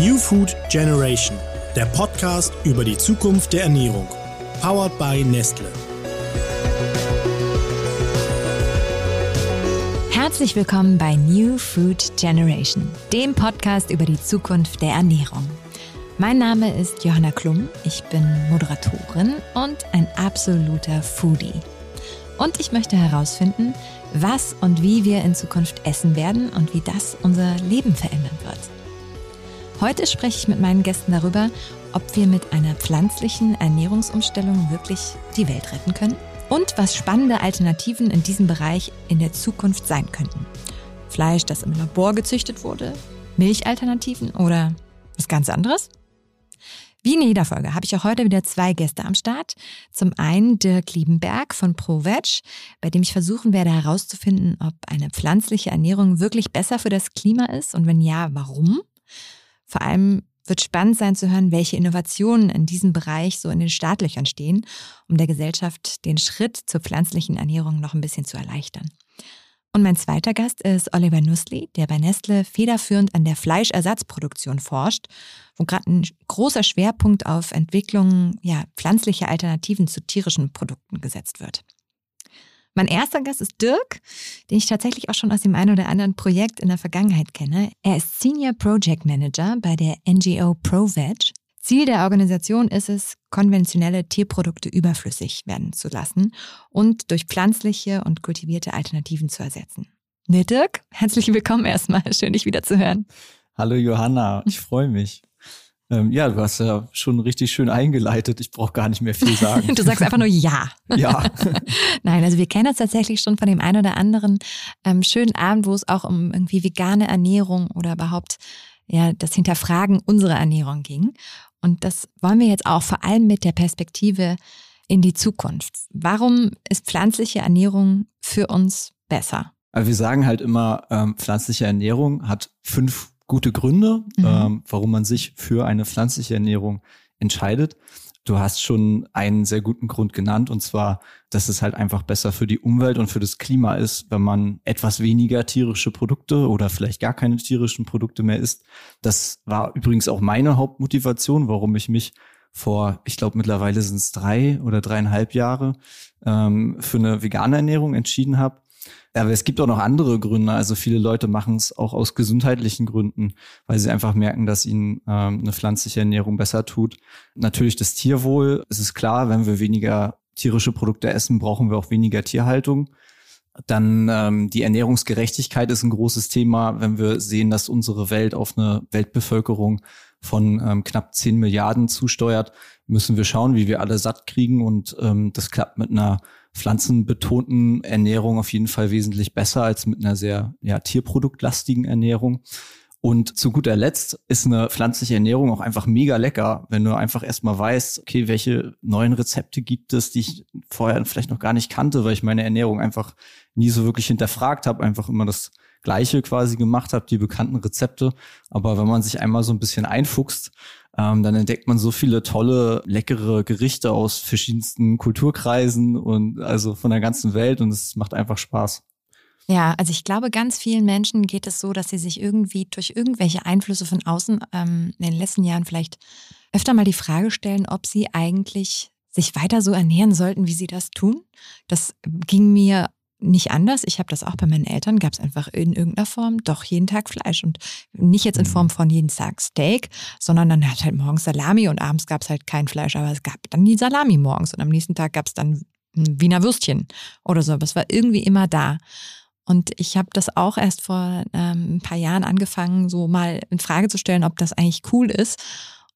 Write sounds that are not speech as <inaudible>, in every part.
New Food Generation, der Podcast über die Zukunft der Ernährung. Powered by Nestle. Herzlich willkommen bei New Food Generation, dem Podcast über die Zukunft der Ernährung. Mein Name ist Johanna Klum, ich bin Moderatorin und ein absoluter Foodie. Und ich möchte herausfinden, was und wie wir in Zukunft essen werden und wie das unser Leben verändern wird. Heute spreche ich mit meinen Gästen darüber, ob wir mit einer pflanzlichen Ernährungsumstellung wirklich die Welt retten können und was spannende Alternativen in diesem Bereich in der Zukunft sein könnten. Fleisch, das im Labor gezüchtet wurde, Milchalternativen oder was ganz anderes? Wie in jeder Folge habe ich auch heute wieder zwei Gäste am Start. Zum einen Dirk Liebenberg von ProVeg, bei dem ich versuchen werde herauszufinden, ob eine pflanzliche Ernährung wirklich besser für das Klima ist und wenn ja, warum. Vor allem wird spannend sein zu hören, welche Innovationen in diesem Bereich so in den Startlöchern stehen, um der Gesellschaft den Schritt zur pflanzlichen Ernährung noch ein bisschen zu erleichtern. Und mein zweiter Gast ist Oliver Nussli, der bei Nestle federführend an der Fleischersatzproduktion forscht, wo gerade ein großer Schwerpunkt auf Entwicklung ja, pflanzlicher Alternativen zu tierischen Produkten gesetzt wird. Mein erster Gast ist Dirk, den ich tatsächlich auch schon aus dem einen oder anderen Projekt in der Vergangenheit kenne. Er ist Senior Project Manager bei der NGO ProVeg. Ziel der Organisation ist es, konventionelle Tierprodukte überflüssig werden zu lassen und durch pflanzliche und kultivierte Alternativen zu ersetzen. Ne, Dirk, herzlich willkommen erstmal. Schön, dich wieder zu hören. Hallo Johanna, ich freue mich. Ähm, ja, du hast ja schon richtig schön eingeleitet. Ich brauche gar nicht mehr viel sagen. <laughs> du sagst einfach nur Ja. Ja. <laughs> Nein, also wir kennen das tatsächlich schon von dem einen oder anderen ähm, schönen Abend, wo es auch um irgendwie vegane Ernährung oder überhaupt ja das Hinterfragen unserer Ernährung ging. Und das wollen wir jetzt auch vor allem mit der Perspektive in die Zukunft. Warum ist pflanzliche Ernährung für uns besser? Wir sagen halt immer, ähm, pflanzliche Ernährung hat fünf gute Gründe, mhm. ähm, warum man sich für eine pflanzliche Ernährung entscheidet. Du hast schon einen sehr guten Grund genannt, und zwar, dass es halt einfach besser für die Umwelt und für das Klima ist, wenn man etwas weniger tierische Produkte oder vielleicht gar keine tierischen Produkte mehr isst. Das war übrigens auch meine Hauptmotivation, warum ich mich vor, ich glaube mittlerweile sind es drei oder dreieinhalb Jahre, ähm, für eine vegane Ernährung entschieden habe. Aber es gibt auch noch andere Gründe. Also viele Leute machen es auch aus gesundheitlichen Gründen, weil sie einfach merken, dass ihnen ähm, eine pflanzliche Ernährung besser tut. Natürlich das Tierwohl. Es ist klar, wenn wir weniger tierische Produkte essen, brauchen wir auch weniger Tierhaltung. Dann ähm, die Ernährungsgerechtigkeit ist ein großes Thema, wenn wir sehen, dass unsere Welt auf eine Weltbevölkerung von ähm, knapp 10 Milliarden zusteuert, müssen wir schauen, wie wir alle satt kriegen. Und ähm, das klappt mit einer pflanzenbetonten Ernährung auf jeden Fall wesentlich besser als mit einer sehr ja, tierproduktlastigen Ernährung. Und zu guter Letzt ist eine pflanzliche Ernährung auch einfach mega lecker, wenn du einfach erstmal weißt, okay, welche neuen Rezepte gibt es, die ich vorher vielleicht noch gar nicht kannte, weil ich meine Ernährung einfach nie so wirklich hinterfragt habe, einfach immer das Gleiche quasi gemacht habe, die bekannten Rezepte. Aber wenn man sich einmal so ein bisschen einfuchst, ähm, dann entdeckt man so viele tolle, leckere Gerichte aus verschiedensten Kulturkreisen und also von der ganzen Welt und es macht einfach Spaß. Ja, also ich glaube, ganz vielen Menschen geht es so, dass sie sich irgendwie durch irgendwelche Einflüsse von außen ähm, in den letzten Jahren vielleicht öfter mal die Frage stellen, ob sie eigentlich sich weiter so ernähren sollten, wie sie das tun. Das ging mir nicht anders. Ich habe das auch bei meinen Eltern, gab es einfach in irgendeiner Form doch jeden Tag Fleisch und nicht jetzt in mhm. Form von jeden Tag Steak, sondern dann hat halt morgens Salami und abends gab es halt kein Fleisch, aber es gab dann die Salami morgens und am nächsten Tag gab es dann Wiener Würstchen oder so, aber es war irgendwie immer da. Und ich habe das auch erst vor ähm, ein paar Jahren angefangen, so mal in Frage zu stellen, ob das eigentlich cool ist.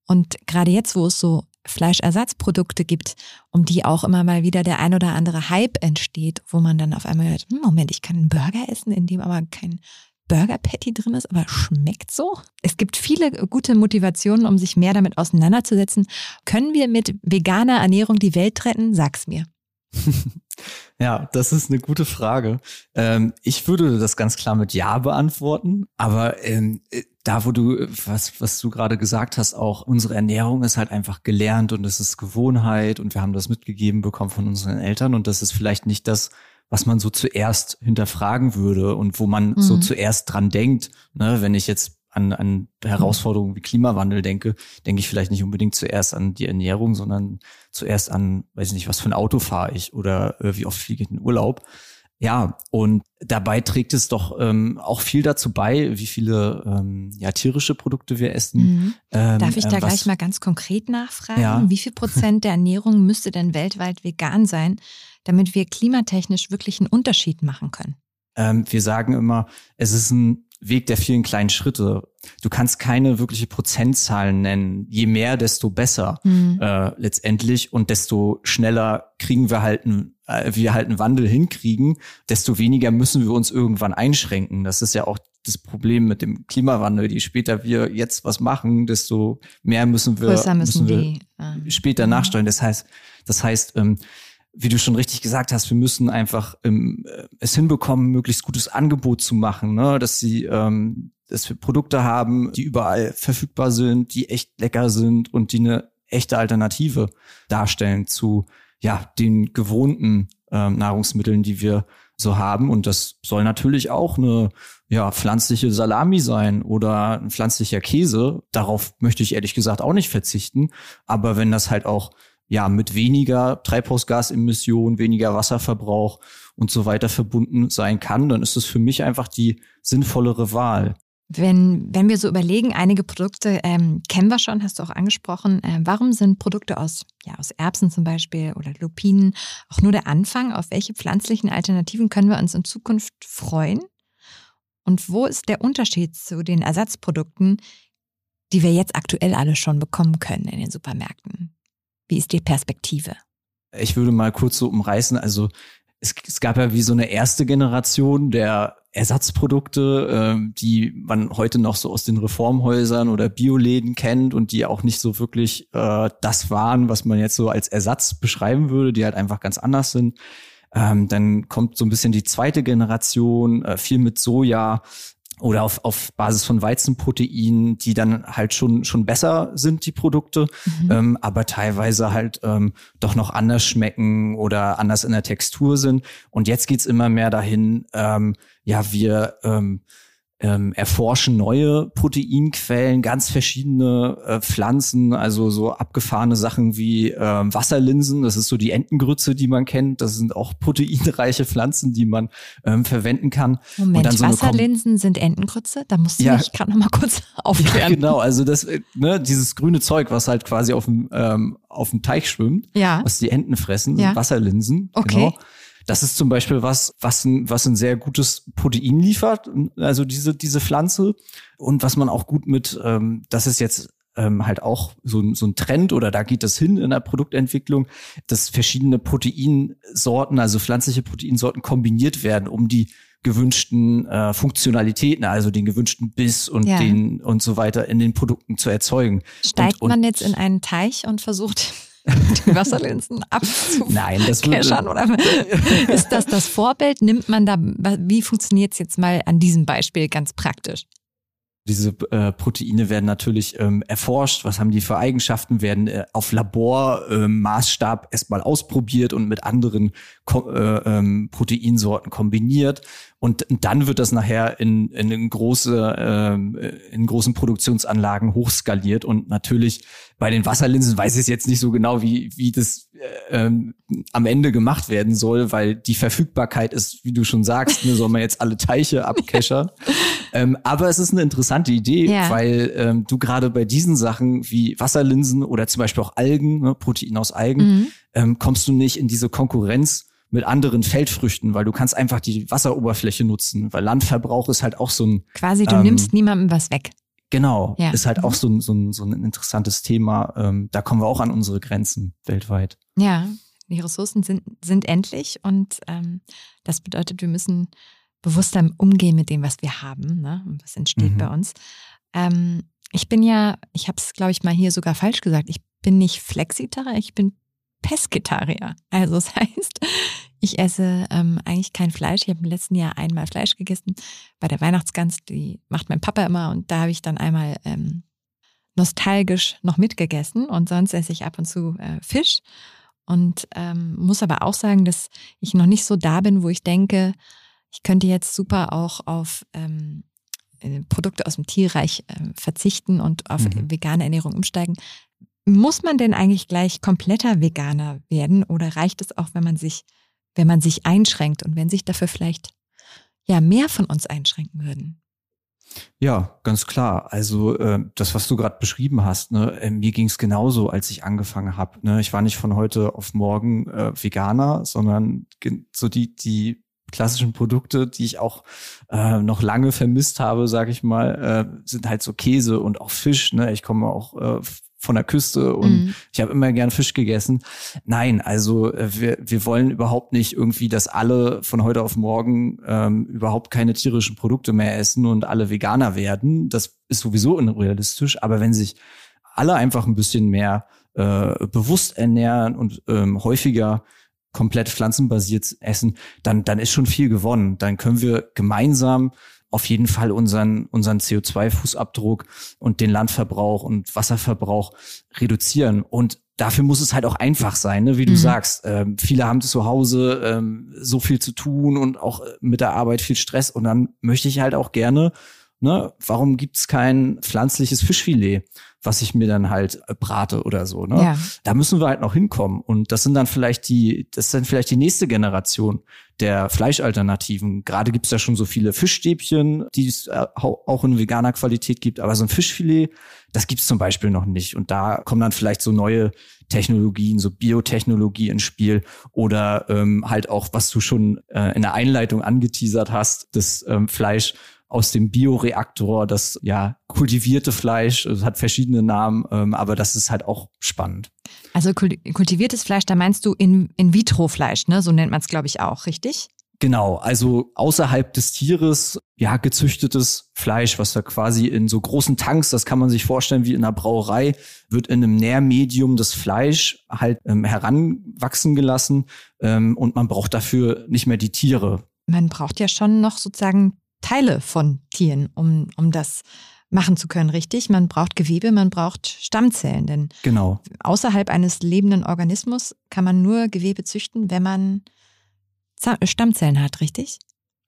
Und gerade jetzt, wo es so Fleischersatzprodukte gibt, um die auch immer mal wieder der ein oder andere Hype entsteht, wo man dann auf einmal hört, hm, Moment, ich kann einen Burger essen, in dem aber kein Burger Patty drin ist, aber schmeckt so. Es gibt viele gute Motivationen, um sich mehr damit auseinanderzusetzen. Können wir mit veganer Ernährung die Welt retten? Sag's mir. <laughs> Ja, das ist eine gute Frage. Ähm, ich würde das ganz klar mit Ja beantworten, aber ähm, äh, da, wo du, was, was du gerade gesagt hast, auch unsere Ernährung ist halt einfach gelernt und es ist Gewohnheit und wir haben das mitgegeben bekommen von unseren Eltern und das ist vielleicht nicht das, was man so zuerst hinterfragen würde und wo man mhm. so zuerst dran denkt, ne, wenn ich jetzt an, an Herausforderungen wie Klimawandel denke, denke ich vielleicht nicht unbedingt zuerst an die Ernährung, sondern zuerst an, weiß ich nicht, was für ein Auto fahre ich oder äh, wie oft fliege ich in den Urlaub. Ja, und dabei trägt es doch ähm, auch viel dazu bei, wie viele ähm, ja, tierische Produkte wir essen. Mhm. Ähm, Darf ich da äh, gleich mal ganz konkret nachfragen? Ja. Wie viel Prozent der Ernährung müsste denn weltweit vegan sein, damit wir klimatechnisch wirklich einen Unterschied machen können? Ähm, wir sagen immer, es ist ein Weg der vielen kleinen Schritte. Du kannst keine wirkliche Prozentzahlen nennen. Je mehr, desto besser mhm. äh, letztendlich und desto schneller kriegen wir halt einen, äh, wir halt einen Wandel hinkriegen, desto weniger müssen wir uns irgendwann einschränken. Das ist ja auch das Problem mit dem Klimawandel. Je später wir jetzt was machen, desto mehr müssen wir, müssen, müssen wir die, äh, später mhm. nachsteuern. Das heißt, das heißt, ähm, wie du schon richtig gesagt hast, wir müssen einfach ähm, äh, es hinbekommen, möglichst gutes Angebot zu machen, ne? dass sie, ähm, dass wir Produkte haben, die überall verfügbar sind, die echt lecker sind und die eine echte Alternative darstellen zu ja den gewohnten ähm, Nahrungsmitteln, die wir so haben. Und das soll natürlich auch eine ja, pflanzliche Salami sein oder ein pflanzlicher Käse. Darauf möchte ich ehrlich gesagt auch nicht verzichten. Aber wenn das halt auch ja mit weniger Treibhausgasemissionen, weniger Wasserverbrauch und so weiter verbunden sein kann, dann ist es für mich einfach die sinnvollere Wahl. Wenn, wenn wir so überlegen, einige Produkte ähm, kennen wir schon, hast du auch angesprochen. Äh, warum sind Produkte aus, ja, aus Erbsen zum Beispiel oder Lupinen auch nur der Anfang? Auf welche pflanzlichen Alternativen können wir uns in Zukunft freuen? Und wo ist der Unterschied zu den Ersatzprodukten, die wir jetzt aktuell alle schon bekommen können in den Supermärkten? Wie ist die Perspektive? Ich würde mal kurz so umreißen. Also es, es gab ja wie so eine erste Generation der Ersatzprodukte, äh, die man heute noch so aus den Reformhäusern oder Bioläden kennt und die auch nicht so wirklich äh, das waren, was man jetzt so als Ersatz beschreiben würde, die halt einfach ganz anders sind. Ähm, dann kommt so ein bisschen die zweite Generation, äh, viel mit Soja, oder auf, auf Basis von Weizenproteinen, die dann halt schon, schon besser sind, die Produkte, mhm. ähm, aber teilweise halt ähm, doch noch anders schmecken oder anders in der Textur sind. Und jetzt geht's immer mehr dahin, ähm, ja, wir ähm, ähm, erforschen neue Proteinquellen, ganz verschiedene äh, Pflanzen, also so abgefahrene Sachen wie ähm, Wasserlinsen, das ist so die Entengrütze, die man kennt. Das sind auch proteinreiche Pflanzen, die man ähm, verwenden kann. Moment, so Wasserlinsen sind Entengrütze? Da musst du ja, mich gerade noch mal kurz <laughs> aufklären. Ja, genau, also das, äh, ne, dieses grüne Zeug, was halt quasi auf dem, ähm, auf dem Teich schwimmt, ja. was die Enten fressen, ja. Wasserlinsen. Okay. Genau. Das ist zum Beispiel was, was ein, was ein sehr gutes Protein liefert, also diese, diese Pflanze. Und was man auch gut mit, ähm, das ist jetzt ähm, halt auch so, so ein Trend oder da geht das hin in der Produktentwicklung, dass verschiedene Proteinsorten, also pflanzliche Proteinsorten kombiniert werden, um die gewünschten äh, Funktionalitäten, also den gewünschten Biss und ja. den und so weiter in den Produkten zu erzeugen. Steigt und, man jetzt in einen Teich und versucht die Wasserlinsen <laughs> abzukeschern? Oder <laughs> ist das das Vorbild? Nimmt man da, wie funktioniert es jetzt mal an diesem Beispiel ganz praktisch? Diese äh, Proteine werden natürlich ähm, erforscht. Was haben die für Eigenschaften? Werden äh, auf Labormaßstab äh, erstmal ausprobiert und mit anderen Ko äh, ähm, Proteinsorten kombiniert. Und dann wird das nachher in, in, große, äh, in großen Produktionsanlagen hochskaliert. Und natürlich bei den Wasserlinsen weiß ich jetzt nicht so genau, wie, wie das äh, ähm, am Ende gemacht werden soll, weil die Verfügbarkeit ist, wie du schon sagst, ne, soll man jetzt alle Teiche abkeschern. <laughs> ähm, aber es ist eine interessante Idee, ja. weil ähm, du gerade bei diesen Sachen wie Wasserlinsen oder zum Beispiel auch Algen, ne, Protein aus Algen, mhm. ähm, kommst du nicht in diese Konkurrenz mit anderen Feldfrüchten, weil du kannst einfach die Wasseroberfläche nutzen, weil Landverbrauch ist halt auch so ein. Quasi, du ähm, nimmst niemandem was weg. Genau, ja. ist halt auch mhm. so ein, so, ein, so ein interessantes Thema. Ähm, da kommen wir auch an unsere Grenzen weltweit. Ja, die Ressourcen sind, sind endlich und ähm, das bedeutet, wir müssen bewusster umgehen mit dem, was wir haben, ne? Und was entsteht mhm. bei uns. Ähm, ich bin ja, ich habe es, glaube ich, mal hier sogar falsch gesagt, ich bin nicht Flexitarier, ich bin Pesketarier. Also das <laughs> heißt, ich esse ähm, eigentlich kein Fleisch. Ich habe im letzten Jahr einmal Fleisch gegessen bei der Weihnachtsgans. Die macht mein Papa immer und da habe ich dann einmal ähm, nostalgisch noch mitgegessen und sonst esse ich ab und zu äh, Fisch. Und ähm, muss aber auch sagen, dass ich noch nicht so da bin, wo ich denke, ich könnte jetzt super auch auf ähm, äh, Produkte aus dem Tierreich äh, verzichten und auf mhm. vegane Ernährung umsteigen. Muss man denn eigentlich gleich kompletter Veganer werden oder reicht es auch, wenn man sich, wenn man sich einschränkt und wenn sich dafür vielleicht ja mehr von uns einschränken würden? Ja, ganz klar. Also äh, das, was du gerade beschrieben hast, ne, äh, mir ging es genauso, als ich angefangen habe. Ne? Ich war nicht von heute auf morgen äh, Veganer, sondern so die die klassischen Produkte, die ich auch äh, noch lange vermisst habe, sage ich mal, äh, sind halt so Käse und auch Fisch. Ne? Ich komme auch äh, von der Küste und mhm. ich habe immer gern Fisch gegessen. Nein, also äh, wir, wir wollen überhaupt nicht irgendwie, dass alle von heute auf morgen ähm, überhaupt keine tierischen Produkte mehr essen und alle Veganer werden. Das ist sowieso unrealistisch. Aber wenn sich alle einfach ein bisschen mehr äh, bewusst ernähren und ähm, häufiger komplett pflanzenbasiert essen, dann, dann ist schon viel gewonnen. Dann können wir gemeinsam auf jeden Fall unseren, unseren CO2-Fußabdruck und den Landverbrauch und Wasserverbrauch reduzieren. Und dafür muss es halt auch einfach sein, ne? wie du mhm. sagst. Ähm, viele haben zu Hause ähm, so viel zu tun und auch mit der Arbeit viel Stress. Und dann möchte ich halt auch gerne, ne, warum gibt's kein pflanzliches Fischfilet? was ich mir dann halt äh, brate oder so. Ne? Ja. Da müssen wir halt noch hinkommen. Und das sind dann vielleicht die, das sind vielleicht die nächste Generation der Fleischalternativen. Gerade gibt's ja schon so viele Fischstäbchen, die es äh, auch in veganer Qualität gibt, aber so ein Fischfilet, das gibt's zum Beispiel noch nicht. Und da kommen dann vielleicht so neue Technologien, so Biotechnologie ins Spiel oder ähm, halt auch, was du schon äh, in der Einleitung angeteasert hast, das ähm, Fleisch aus dem Bioreaktor, das ja kultivierte Fleisch, es hat verschiedene Namen, ähm, aber das ist halt auch spannend. Also kultiviertes Fleisch, da meinst du in, in vitro Fleisch, ne? So nennt man es, glaube ich, auch, richtig? Genau, also außerhalb des Tieres, ja, gezüchtetes Fleisch, was da quasi in so großen Tanks, das kann man sich vorstellen wie in einer Brauerei, wird in einem Nährmedium das Fleisch halt ähm, heranwachsen gelassen ähm, und man braucht dafür nicht mehr die Tiere. Man braucht ja schon noch sozusagen Teile von Tieren, um, um das machen zu können, richtig? Man braucht Gewebe, man braucht Stammzellen, denn genau. außerhalb eines lebenden Organismus kann man nur Gewebe züchten, wenn man Stammzellen hat, richtig?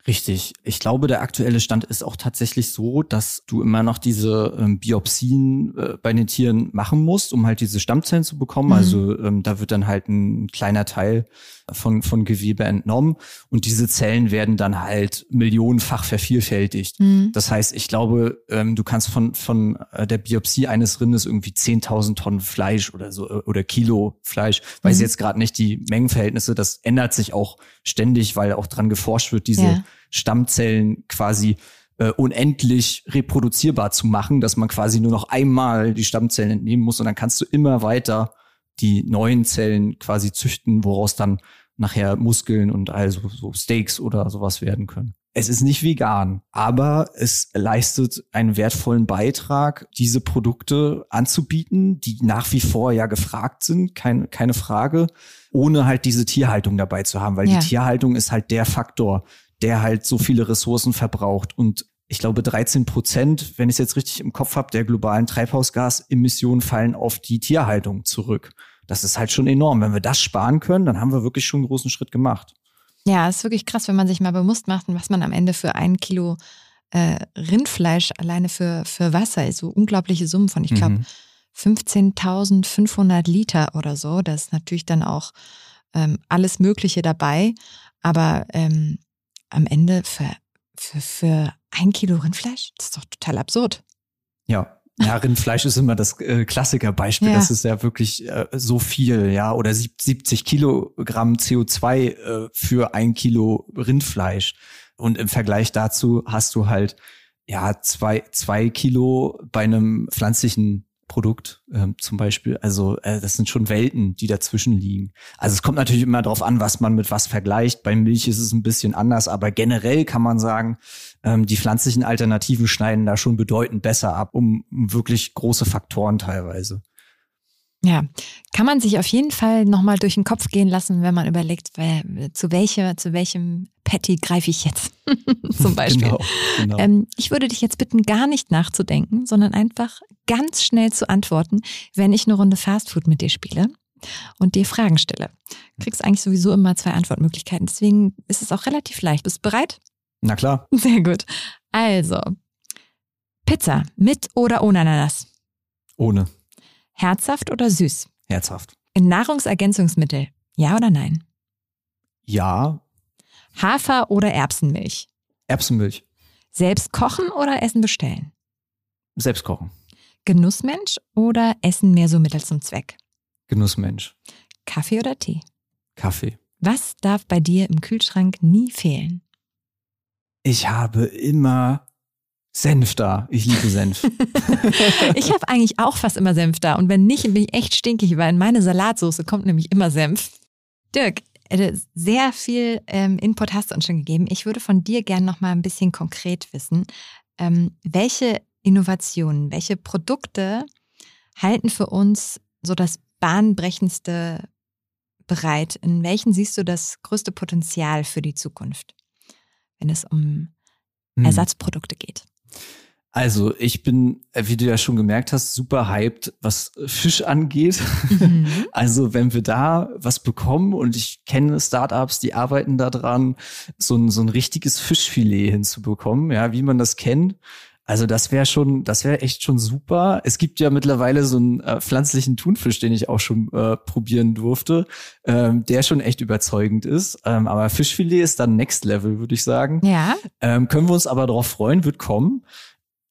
Richtig. Ich glaube, der aktuelle Stand ist auch tatsächlich so, dass du immer noch diese ähm, Biopsien äh, bei den Tieren machen musst, um halt diese Stammzellen zu bekommen. Mhm. Also ähm, da wird dann halt ein kleiner Teil von, von Gewebe entnommen und diese Zellen werden dann halt millionenfach vervielfältigt. Mhm. Das heißt, ich glaube, ähm, du kannst von, von äh, der Biopsie eines Rindes irgendwie 10.000 Tonnen Fleisch oder so äh, oder Kilo Fleisch, weiß mhm. jetzt gerade nicht die Mengenverhältnisse, das ändert sich auch ständig, weil auch dran geforscht wird, diese ja. Stammzellen quasi äh, unendlich reproduzierbar zu machen, dass man quasi nur noch einmal die Stammzellen entnehmen muss und dann kannst du immer weiter die neuen Zellen quasi züchten, woraus dann nachher Muskeln und also so Steaks oder sowas werden können. Es ist nicht vegan, aber es leistet einen wertvollen Beitrag, diese Produkte anzubieten, die nach wie vor ja gefragt sind, kein, keine Frage, ohne halt diese Tierhaltung dabei zu haben, weil ja. die Tierhaltung ist halt der Faktor, der halt so viele Ressourcen verbraucht und ich glaube 13 Prozent, wenn ich es jetzt richtig im Kopf habe, der globalen Treibhausgasemissionen fallen auf die Tierhaltung zurück. Das ist halt schon enorm. Wenn wir das sparen können, dann haben wir wirklich schon einen großen Schritt gemacht. Ja, ist wirklich krass, wenn man sich mal bewusst macht, was man am Ende für ein Kilo äh, Rindfleisch alleine für, für Wasser ist. So unglaubliche Summen von, ich glaube, mhm. 15.500 Liter oder so. Da ist natürlich dann auch ähm, alles Mögliche dabei. Aber ähm, am Ende für, für, für ein Kilo Rindfleisch, das ist doch total absurd. Ja, ja, Rindfleisch ist immer das äh, Klassikerbeispiel. Ja. Das ist ja wirklich äh, so viel, ja, oder 70 Kilogramm CO2 äh, für ein Kilo Rindfleisch. Und im Vergleich dazu hast du halt ja zwei zwei Kilo bei einem pflanzlichen Produkt ähm, zum Beispiel. Also äh, das sind schon Welten, die dazwischen liegen. Also es kommt natürlich immer darauf an, was man mit was vergleicht. Bei Milch ist es ein bisschen anders, aber generell kann man sagen, ähm, die pflanzlichen Alternativen schneiden da schon bedeutend besser ab, um wirklich große Faktoren teilweise. Ja, kann man sich auf jeden Fall nochmal durch den Kopf gehen lassen, wenn man überlegt, zu, welcher, zu welchem Patty greife ich jetzt <laughs> zum Beispiel. Genau, genau. Ähm, ich würde dich jetzt bitten, gar nicht nachzudenken, sondern einfach ganz schnell zu antworten, wenn ich eine Runde Fastfood mit dir spiele und dir Fragen stelle. Du kriegst eigentlich sowieso immer zwei Antwortmöglichkeiten, deswegen ist es auch relativ leicht. Bist du bereit? Na klar. <laughs> Sehr gut. Also, Pizza mit oder ohne Ananas? Ohne. Herzhaft oder süß? Herzhaft. Nahrungsergänzungsmittel, ja oder nein? Ja. Hafer oder Erbsenmilch? Erbsenmilch. Selbst kochen oder Essen bestellen? Selbst kochen. Genussmensch oder Essen mehr so Mittel zum Zweck? Genussmensch. Kaffee oder Tee? Kaffee. Was darf bei dir im Kühlschrank nie fehlen? Ich habe immer Senf da. Ich liebe Senf. <laughs> <laughs> ich habe eigentlich auch fast immer Senf da. Und wenn nicht, bin ich echt stinkig, weil in meine Salatsauce kommt nämlich immer Senf. Dirk, äh, sehr viel ähm, Input hast du uns schon gegeben. Ich würde von dir gerne noch mal ein bisschen konkret wissen, ähm, welche Innovationen, welche Produkte halten für uns so das bahnbrechendste bereit? In welchen siehst du das größte Potenzial für die Zukunft, wenn es um hm. Ersatzprodukte geht? Also, ich bin, wie du ja schon gemerkt hast, super hyped, was Fisch angeht. Mhm. <laughs> Also, wenn wir da was bekommen und ich kenne Startups, die arbeiten daran, so ein, so ein richtiges Fischfilet hinzubekommen, ja, wie man das kennt. Also das wäre schon, das wäre echt schon super. Es gibt ja mittlerweile so einen äh, pflanzlichen Thunfisch, den ich auch schon äh, probieren durfte, ähm, der schon echt überzeugend ist. Ähm, aber Fischfilet ist dann Next Level, würde ich sagen. Ja. Ähm, können wir uns aber darauf freuen, wird kommen.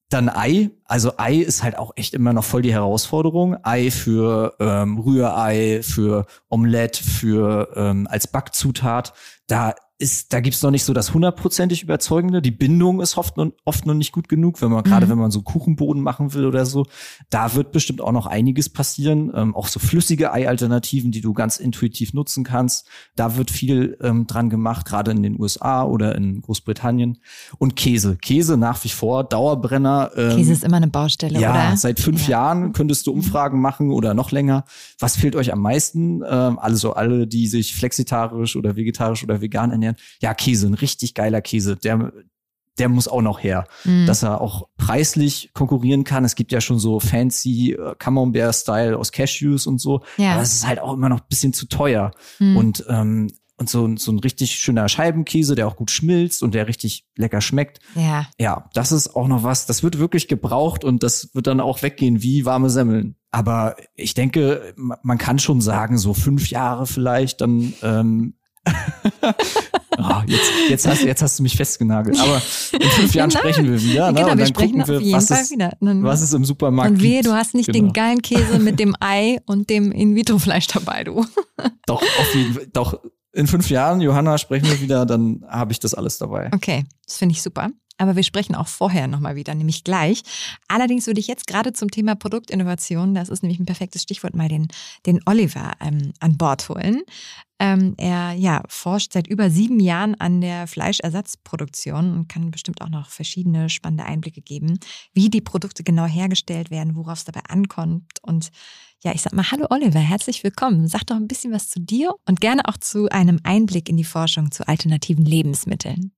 Dann Ei, also Ei ist halt auch echt immer noch voll die Herausforderung. Ei für ähm, Rührei, für Omelette, für ähm, als Backzutat. Da ist, da gibt's noch nicht so das hundertprozentig überzeugende. Die Bindung ist oft, oft noch nicht gut genug, wenn man, mhm. gerade wenn man so Kuchenboden machen will oder so. Da wird bestimmt auch noch einiges passieren. Ähm, auch so flüssige Ei-Alternativen, die du ganz intuitiv nutzen kannst. Da wird viel ähm, dran gemacht, gerade in den USA oder in Großbritannien. Und Käse. Käse nach wie vor, Dauerbrenner. Ähm, Käse ist immer eine Baustelle, ja, oder? Seit fünf ja. Jahren könntest du Umfragen machen oder noch länger. Was fehlt euch am meisten? Ähm, also alle, die sich flexitarisch oder vegetarisch oder vegan ernähren ernähren. Ja, Käse, ein richtig geiler Käse. Der, der muss auch noch her, mhm. dass er auch preislich konkurrieren kann. Es gibt ja schon so fancy äh, Camembert-Style aus Cashews und so. Ja. Aber es ist halt auch immer noch ein bisschen zu teuer. Mhm. Und ähm, und so, so ein richtig schöner Scheibenkäse, der auch gut schmilzt und der richtig lecker schmeckt. Ja. Ja, das ist auch noch was, das wird wirklich gebraucht und das wird dann auch weggehen wie warme Semmeln. Aber ich denke, man kann schon sagen, so fünf Jahre vielleicht, dann ähm, oh, <laughs> jetzt, jetzt, hast, jetzt hast du mich festgenagelt. Aber in fünf Jahren <laughs> Nein. sprechen wir wieder. Ne? Genau, und dann gucken wir, was wieder. was ist im Supermarkt. Und wehe, du hast nicht genau. den geilen Käse mit dem Ei und dem In-vitro-Fleisch dabei, du. Doch, auf jeden Fall. Doch, in fünf Jahren, Johanna, sprechen wir wieder, dann habe ich das alles dabei. Okay, das finde ich super. Aber wir sprechen auch vorher nochmal wieder, nämlich gleich. Allerdings würde ich jetzt gerade zum Thema Produktinnovation, das ist nämlich ein perfektes Stichwort, mal den, den Oliver ähm, an Bord holen. Ähm, er ja, forscht seit über sieben Jahren an der Fleischersatzproduktion und kann bestimmt auch noch verschiedene spannende Einblicke geben, wie die Produkte genau hergestellt werden, worauf es dabei ankommt. Und ja, ich sag mal, hallo Oliver, herzlich willkommen. Sag doch ein bisschen was zu dir und gerne auch zu einem Einblick in die Forschung zu alternativen Lebensmitteln.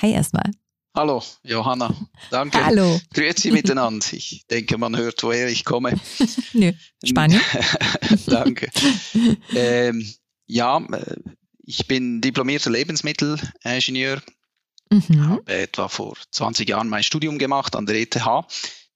Hi erstmal. Hallo, Johanna. Danke. Hallo. Grüezi miteinander. Ich denke, man hört, woher ich komme. <laughs> Nö, Spanien. <laughs> Danke. Ähm, ja, äh, ich bin diplomierter Lebensmittelingenieur. Mhm. Habe etwa vor 20 Jahren mein Studium gemacht an der ETH.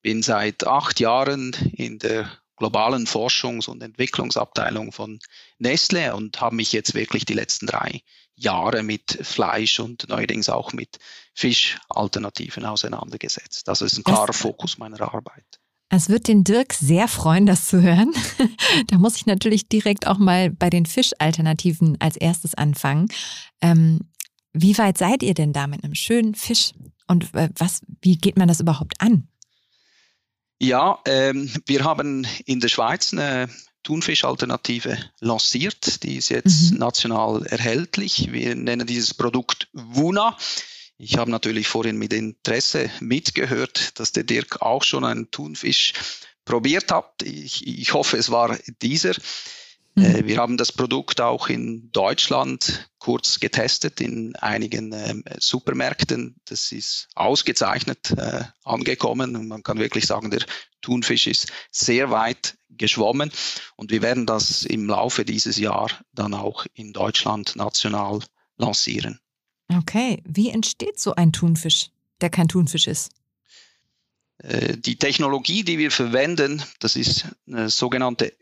Bin seit acht Jahren in der globalen Forschungs- und Entwicklungsabteilung von Nestle und habe mich jetzt wirklich die letzten drei Jahre mit Fleisch und neuerdings auch mit Fischalternativen auseinandergesetzt. Das ist ein klarer Fokus meiner Arbeit. Es wird den Dirk sehr freuen, das zu hören. <laughs> da muss ich natürlich direkt auch mal bei den Fischalternativen als erstes anfangen. Ähm, wie weit seid ihr denn da mit einem schönen Fisch? Und äh, was, wie geht man das überhaupt an? Ja, ähm, wir haben in der Schweiz eine Thunfischalternative lanciert. Die ist jetzt mhm. national erhältlich. Wir nennen dieses Produkt Wuna. Ich habe natürlich vorhin mit Interesse mitgehört, dass der Dirk auch schon einen Thunfisch probiert hat. Ich, ich hoffe, es war dieser. Mhm. wir haben das Produkt auch in Deutschland kurz getestet in einigen äh, Supermärkten. Das ist ausgezeichnet äh, angekommen und man kann wirklich sagen, der Thunfisch ist sehr weit geschwommen und wir werden das im Laufe dieses Jahr dann auch in Deutschland national lancieren. Okay, wie entsteht so ein Thunfisch, der kein Thunfisch ist? Äh, die Technologie, die wir verwenden, das ist eine sogenannte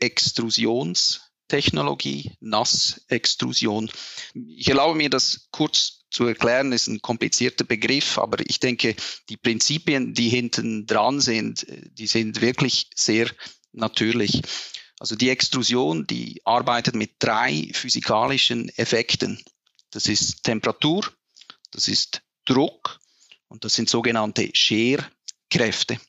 Extrusionstechnologie, Nassextrusion. Ich erlaube mir das kurz zu erklären, ist ein komplizierter Begriff, aber ich denke, die Prinzipien, die hinten dran sind, die sind wirklich sehr natürlich. Also die Extrusion, die arbeitet mit drei physikalischen Effekten. Das ist Temperatur, das ist Druck und das sind sogenannte Scherkräfte.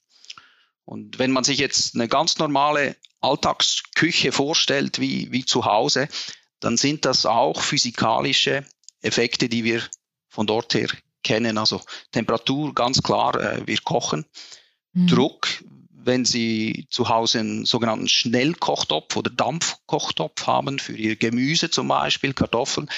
Und wenn man sich jetzt eine ganz normale Alltagsküche vorstellt, wie, wie zu Hause, dann sind das auch physikalische Effekte, die wir von dort her kennen. Also Temperatur, ganz klar, äh, wir kochen. Mhm. Druck, wenn Sie zu Hause einen sogenannten Schnellkochtopf oder Dampfkochtopf haben, für Ihr Gemüse zum Beispiel, Kartoffeln,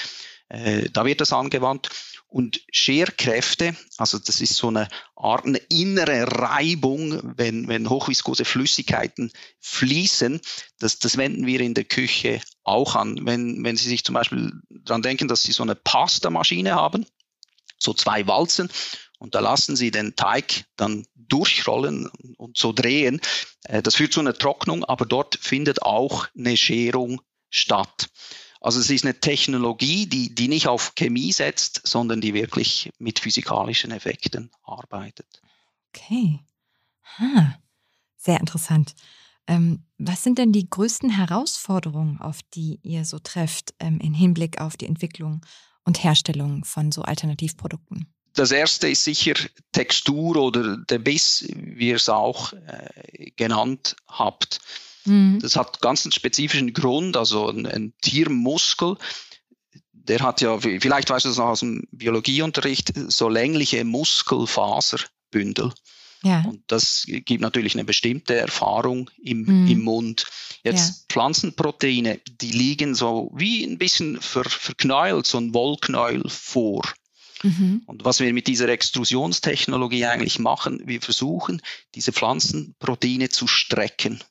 äh, da wird das angewandt. Und Scherkräfte, also das ist so eine Art eine innere Reibung, wenn, wenn hochviskose Flüssigkeiten fließen, das, das wenden wir in der Küche auch an. Wenn, wenn Sie sich zum Beispiel daran denken, dass Sie so eine Pastamaschine haben, so zwei Walzen, und da lassen Sie den Teig dann durchrollen und so drehen. Äh, das führt zu einer Trocknung, aber dort findet auch eine Scherung statt. Also es ist eine Technologie, die, die nicht auf Chemie setzt, sondern die wirklich mit physikalischen Effekten arbeitet. Okay. Ha. Sehr interessant. Ähm, was sind denn die größten Herausforderungen, auf die ihr so trefft ähm, im Hinblick auf die Entwicklung und Herstellung von so Alternativprodukten? Das erste ist sicher Textur oder der Biss, wie ihr es auch äh, genannt habt. Mhm. Das hat ganz einen spezifischen Grund, also ein, ein Tiermuskel, der hat ja, vielleicht weißt du das noch aus dem Biologieunterricht, so längliche Muskelfaserbündel. Ja. Und das gibt natürlich eine bestimmte Erfahrung im, mhm. im Mund. Jetzt ja. Pflanzenproteine, die liegen so wie ein bisschen ver, verknäult, so ein Wollknäuel vor. Mhm. Und was wir mit dieser Extrusionstechnologie eigentlich machen, wir versuchen, diese Pflanzenproteine zu strecken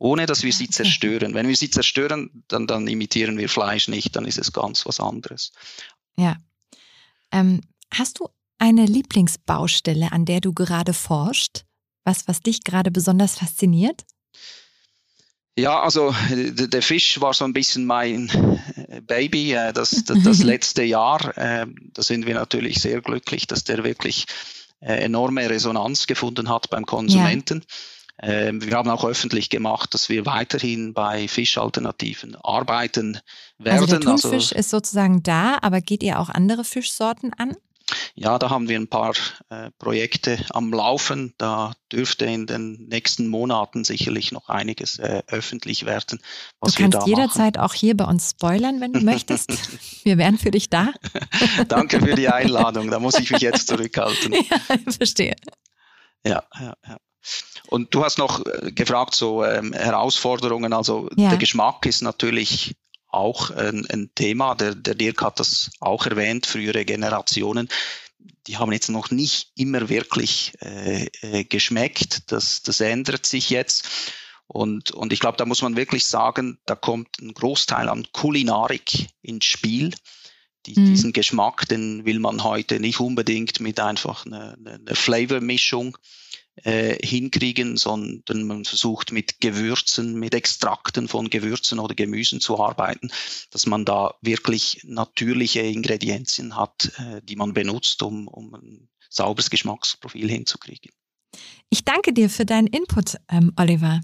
ohne dass wir sie <laughs> zerstören. Wenn wir sie zerstören, dann, dann imitieren wir Fleisch nicht, dann ist es ganz was anderes. Ja. Ähm, hast du eine Lieblingsbaustelle, an der du gerade forscht? Was, was dich gerade besonders fasziniert? Ja, also der Fisch war so ein bisschen mein äh, Baby. Äh, das, das, das <laughs> letzte Jahr, äh, da sind wir natürlich sehr glücklich, dass der wirklich enorme Resonanz gefunden hat beim Konsumenten. Ja. Ähm, wir haben auch öffentlich gemacht, dass wir weiterhin bei Fischalternativen arbeiten werden. Also der Thunfisch also, ist sozusagen da, aber geht ihr auch andere Fischsorten an? Ja, da haben wir ein paar äh, Projekte am Laufen. Da dürfte in den nächsten Monaten sicherlich noch einiges äh, öffentlich werden. du kannst jederzeit machen. auch hier bei uns spoilern, wenn du möchtest. <laughs> Wir wären für dich da. <laughs> Danke für die Einladung. Da muss ich mich jetzt zurückhalten. <laughs> Ja, verstehe. Ja, ja, ja. Und du hast noch äh, gefragt, so ähm, Herausforderungen. Also ja. der Geschmack ist natürlich auch ein, ein Thema. Der, der Dirk hat das auch erwähnt, frühere Generationen. Die haben jetzt noch nicht immer wirklich äh, äh, geschmeckt. Das, das ändert sich jetzt. Und, und ich glaube, da muss man wirklich sagen, da kommt ein Großteil an Kulinarik ins Spiel. Die, mhm. Diesen Geschmack, den will man heute nicht unbedingt mit einfach einer, einer Flavormischung äh, hinkriegen, sondern man versucht mit Gewürzen, mit Extrakten von Gewürzen oder Gemüsen zu arbeiten, dass man da wirklich natürliche Ingredienzien hat, äh, die man benutzt, um, um ein sauberes Geschmacksprofil hinzukriegen. Ich danke dir für deinen Input, ähm, Oliver.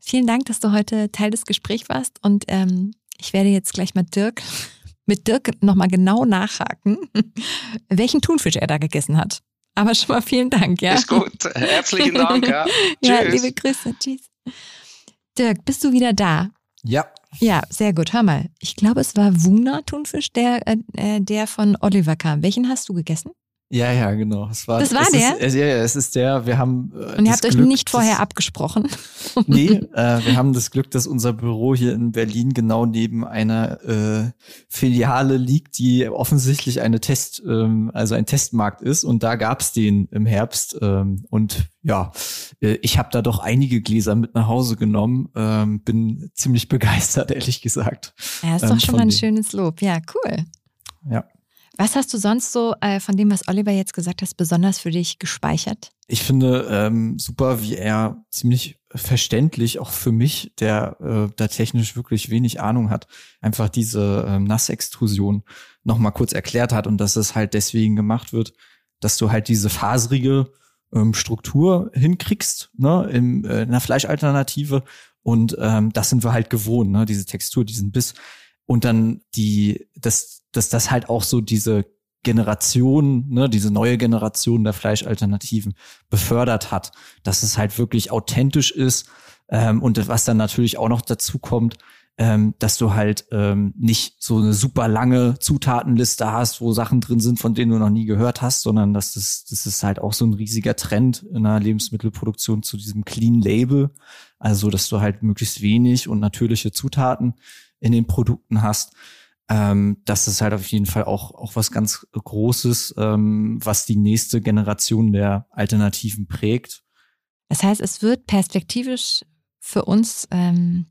Vielen Dank, dass du heute Teil des Gesprächs warst und ähm, ich werde jetzt gleich mal Dirk <laughs> mit Dirk nochmal genau nachhaken, <laughs> welchen Thunfisch er da gegessen hat. Aber schon mal vielen Dank, ja. Ist gut. Herzlichen Dank, ja. <laughs> ja, liebe Grüße. Tschüss. Dirk, bist du wieder da? Ja. Ja, sehr gut. Hör mal. Ich glaube, es war Wuna Thunfisch, der, äh, äh, der von Oliver kam. Welchen hast du gegessen? Ja, ja, genau. Es war, das war der? Ist, ja, ja, es ist der. Wir haben. Äh, Und ihr habt Glück, euch nicht vorher abgesprochen? <laughs> Nee, äh, wir haben das Glück, dass unser Büro hier in Berlin genau neben einer äh, Filiale liegt, die offensichtlich eine Test, ähm, also ein Testmarkt ist. Und da gab's den im Herbst. Ähm, und ja, äh, ich habe da doch einige Gläser mit nach Hause genommen. Ähm, bin ziemlich <laughs> begeistert, ehrlich gesagt. Ja, ist doch ähm, schon mal ein schönes Lob. Ja, cool. Ja. Was hast du sonst so äh, von dem, was Oliver jetzt gesagt hat, besonders für dich gespeichert? Ich finde ähm, super, wie er ziemlich verständlich, auch für mich, der äh, da technisch wirklich wenig Ahnung hat, einfach diese ähm, Nassextrusion nochmal kurz erklärt hat und dass es halt deswegen gemacht wird, dass du halt diese faserige ähm, Struktur hinkriegst, ne, in, äh, in einer Fleischalternative. Und ähm, das sind wir halt gewohnt, ne, diese Textur, diesen Biss. Und dann die, dass, dass das halt auch so diese Generation, ne, diese neue Generation der Fleischalternativen befördert hat, dass es halt wirklich authentisch ist. Ähm, und was dann natürlich auch noch dazu kommt, ähm, dass du halt ähm, nicht so eine super lange Zutatenliste hast, wo Sachen drin sind, von denen du noch nie gehört hast, sondern dass das, das ist halt auch so ein riesiger Trend in der Lebensmittelproduktion zu diesem Clean Label. Also, dass du halt möglichst wenig und natürliche Zutaten in den Produkten hast. Ähm, das ist halt auf jeden Fall auch, auch was ganz Großes, ähm, was die nächste Generation der Alternativen prägt. Das heißt, es wird perspektivisch für uns ähm,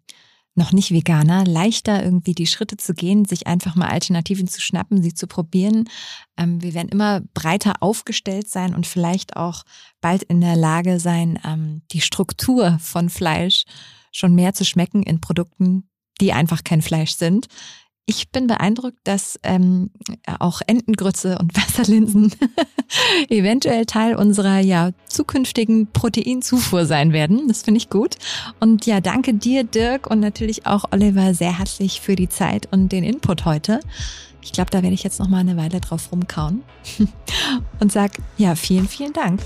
noch nicht Veganer leichter irgendwie die Schritte zu gehen, sich einfach mal Alternativen zu schnappen, sie zu probieren. Ähm, wir werden immer breiter aufgestellt sein und vielleicht auch bald in der Lage sein, ähm, die Struktur von Fleisch schon mehr zu schmecken in Produkten, die einfach kein Fleisch sind. Ich bin beeindruckt, dass ähm, auch Entengrütze und <laughs> Wasserlinsen <laughs> eventuell Teil unserer ja zukünftigen Proteinzufuhr sein werden. Das finde ich gut. Und ja, danke dir, Dirk, und natürlich auch Oliver sehr herzlich für die Zeit und den Input heute. Ich glaube, da werde ich jetzt noch mal eine Weile drauf rumkauen <laughs> und sag ja vielen, vielen Dank.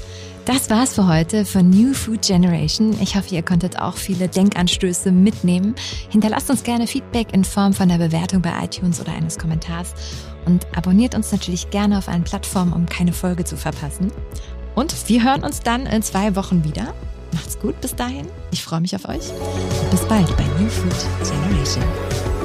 Das war's für heute von New Food Generation. Ich hoffe, ihr konntet auch viele Denkanstöße mitnehmen. Hinterlasst uns gerne Feedback in Form von einer Bewertung bei iTunes oder eines Kommentars und abonniert uns natürlich gerne auf allen Plattformen, um keine Folge zu verpassen. Und wir hören uns dann in zwei Wochen wieder. Macht's gut bis dahin. Ich freue mich auf euch. Bis bald bei New Food Generation.